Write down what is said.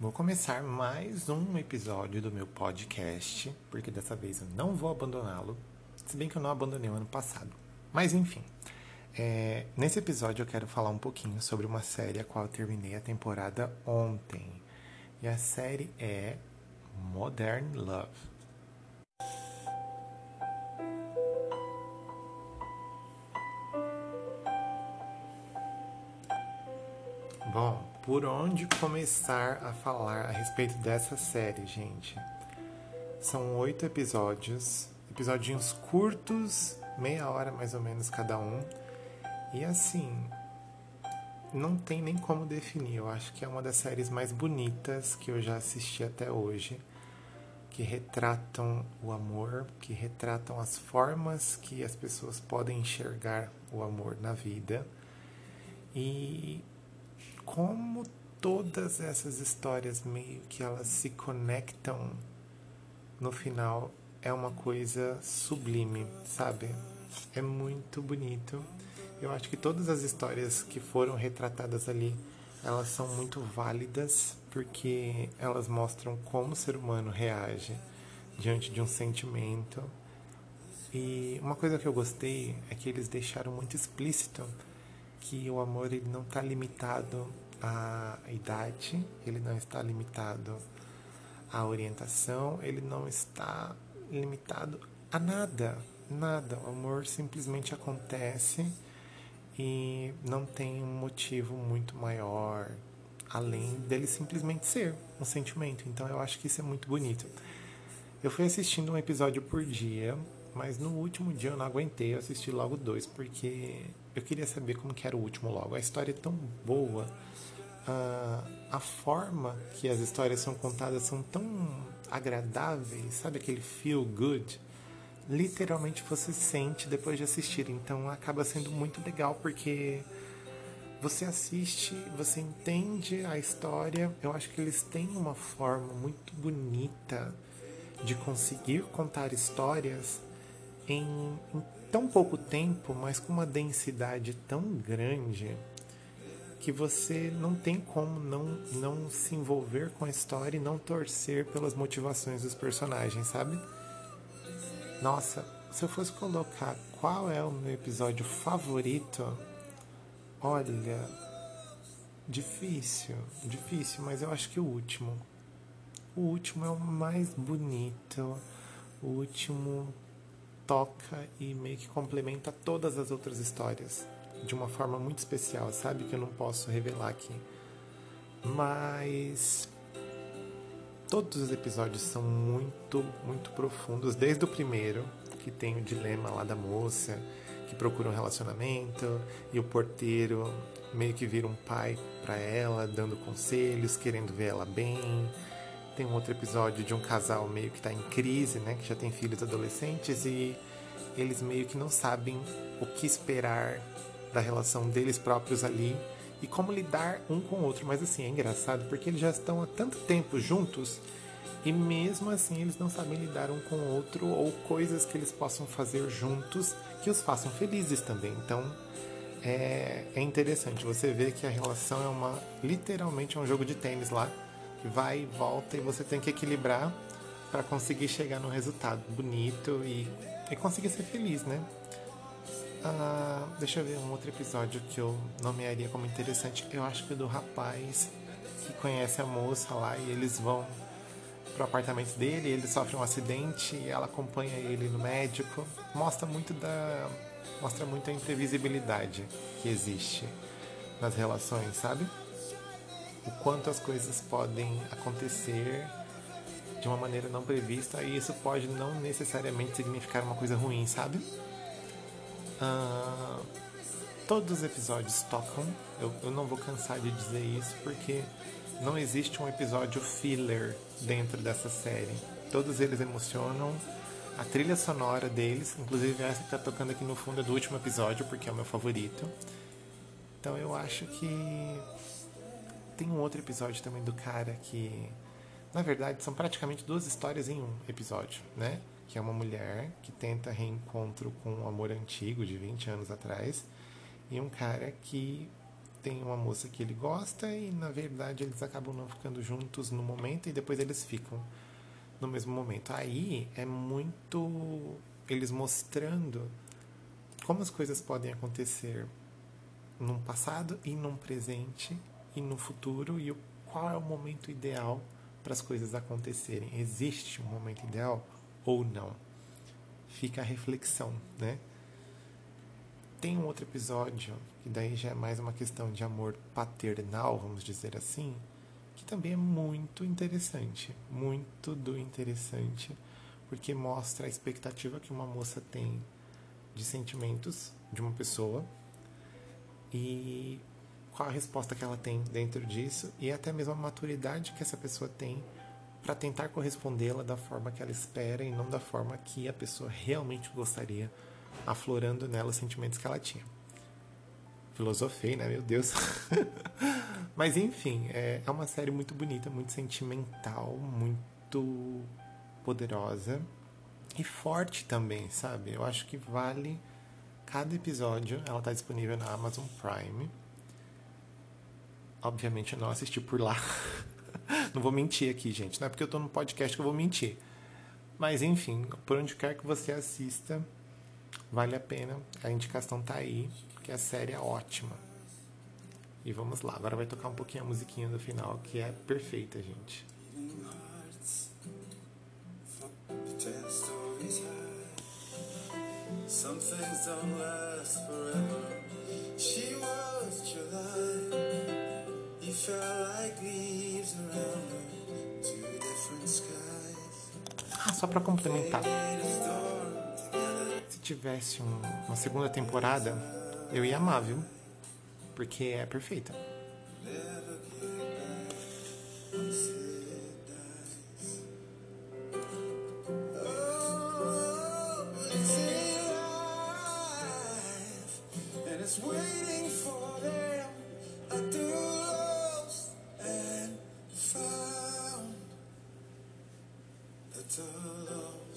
Vou começar mais um episódio do meu podcast, porque dessa vez eu não vou abandoná-lo, se bem que eu não abandonei o ano passado. Mas enfim, é, nesse episódio eu quero falar um pouquinho sobre uma série a qual eu terminei a temporada ontem. E a série é Modern Love. Por onde começar a falar a respeito dessa série, gente? São oito episódios, episódios curtos, meia hora mais ou menos cada um. E assim, não tem nem como definir. Eu acho que é uma das séries mais bonitas que eu já assisti até hoje, que retratam o amor, que retratam as formas que as pessoas podem enxergar o amor na vida. E como todas essas histórias meio que elas se conectam no final é uma coisa sublime, sabe? É muito bonito. Eu acho que todas as histórias que foram retratadas ali, elas são muito válidas porque elas mostram como o ser humano reage diante de um sentimento. E uma coisa que eu gostei é que eles deixaram muito explícito que o amor ele não está limitado à idade, ele não está limitado à orientação, ele não está limitado a nada, nada. O amor simplesmente acontece e não tem um motivo muito maior além dele simplesmente ser um sentimento. Então eu acho que isso é muito bonito. Eu fui assistindo um episódio por dia, mas no último dia eu não aguentei, eu assisti logo dois porque eu queria saber como que era o último logo. A história é tão boa, a, a forma que as histórias são contadas são tão agradáveis, sabe aquele feel good? Literalmente você sente depois de assistir. Então acaba sendo muito legal porque você assiste, você entende a história. Eu acho que eles têm uma forma muito bonita de conseguir contar histórias em, em tão pouco tempo, mas com uma densidade tão grande que você não tem como não, não se envolver com a história e não torcer pelas motivações dos personagens, sabe? Nossa, se eu fosse colocar qual é o meu episódio favorito, olha, difícil, difícil, mas eu acho que o último. O último é o mais bonito, o último toca e meio que complementa todas as outras histórias de uma forma muito especial, sabe? Que eu não posso revelar aqui. Mas todos os episódios são muito, muito profundos, desde o primeiro, que tem o dilema lá da moça que procura um relacionamento e o porteiro meio que vira um pai para ela, dando conselhos, querendo ver ela bem. Tem um outro episódio de um casal meio que está em crise, né, que já tem filhos adolescentes e eles meio que não sabem o que esperar da relação deles próprios ali e como lidar um com o outro. Mas assim, é engraçado porque eles já estão há tanto tempo juntos e mesmo assim eles não sabem lidar um com o outro ou coisas que eles possam fazer juntos que os façam felizes também. Então é, é interessante você ver que a relação é uma literalmente é um jogo de tênis lá que vai e volta e você tem que equilibrar para conseguir chegar num resultado bonito e, e conseguir ser feliz, né? Ah, deixa eu ver um outro episódio que eu nomearia como interessante. Eu acho que é do rapaz que conhece a moça lá e eles vão pro apartamento dele, ele sofre um acidente e ela acompanha ele no médico. Mostra muito da mostra muito a imprevisibilidade que existe nas relações, sabe? O quanto as coisas podem acontecer de uma maneira não prevista e isso pode não necessariamente significar uma coisa ruim, sabe? Uh, todos os episódios tocam, eu, eu não vou cansar de dizer isso porque não existe um episódio filler dentro dessa série. Todos eles emocionam. A trilha sonora deles, inclusive essa que está tocando aqui no fundo é do último episódio, porque é o meu favorito. Então eu acho que tem um outro episódio também do cara que, na verdade, são praticamente duas histórias em um episódio, né? Que é uma mulher que tenta reencontro com um amor antigo de 20 anos atrás e um cara que tem uma moça que ele gosta e na verdade eles acabam não ficando juntos no momento e depois eles ficam no mesmo momento. Aí é muito eles mostrando como as coisas podem acontecer num passado e num presente e no futuro e qual é o momento ideal para as coisas acontecerem. Existe um momento ideal ou não? Fica a reflexão, né? Tem um outro episódio, que daí já é mais uma questão de amor paternal, vamos dizer assim, que também é muito interessante, muito do interessante, porque mostra a expectativa que uma moça tem de sentimentos de uma pessoa e qual a resposta que ela tem dentro disso e até mesmo a maturidade que essa pessoa tem para tentar correspondê-la da forma que ela espera e não da forma que a pessoa realmente gostaria, aflorando nela os sentimentos que ela tinha. Filosofei, né? Meu Deus. Mas enfim, é, é uma série muito bonita, muito sentimental, muito poderosa e forte também, sabe? Eu acho que vale cada episódio. Ela está disponível na Amazon Prime. Obviamente não assisti por lá. não vou mentir aqui, gente. Não é porque eu estou no podcast que eu vou mentir. Mas enfim, por onde quer que você assista, vale a pena. A indicação tá aí, porque a série é ótima. E vamos lá, agora vai tocar um pouquinho a musiquinha do final, que é perfeita, gente. Some things don't last forever. She só para complementar. Se tivesse um, uma segunda temporada, eu ia amar, viu? Porque é perfeita. Boa.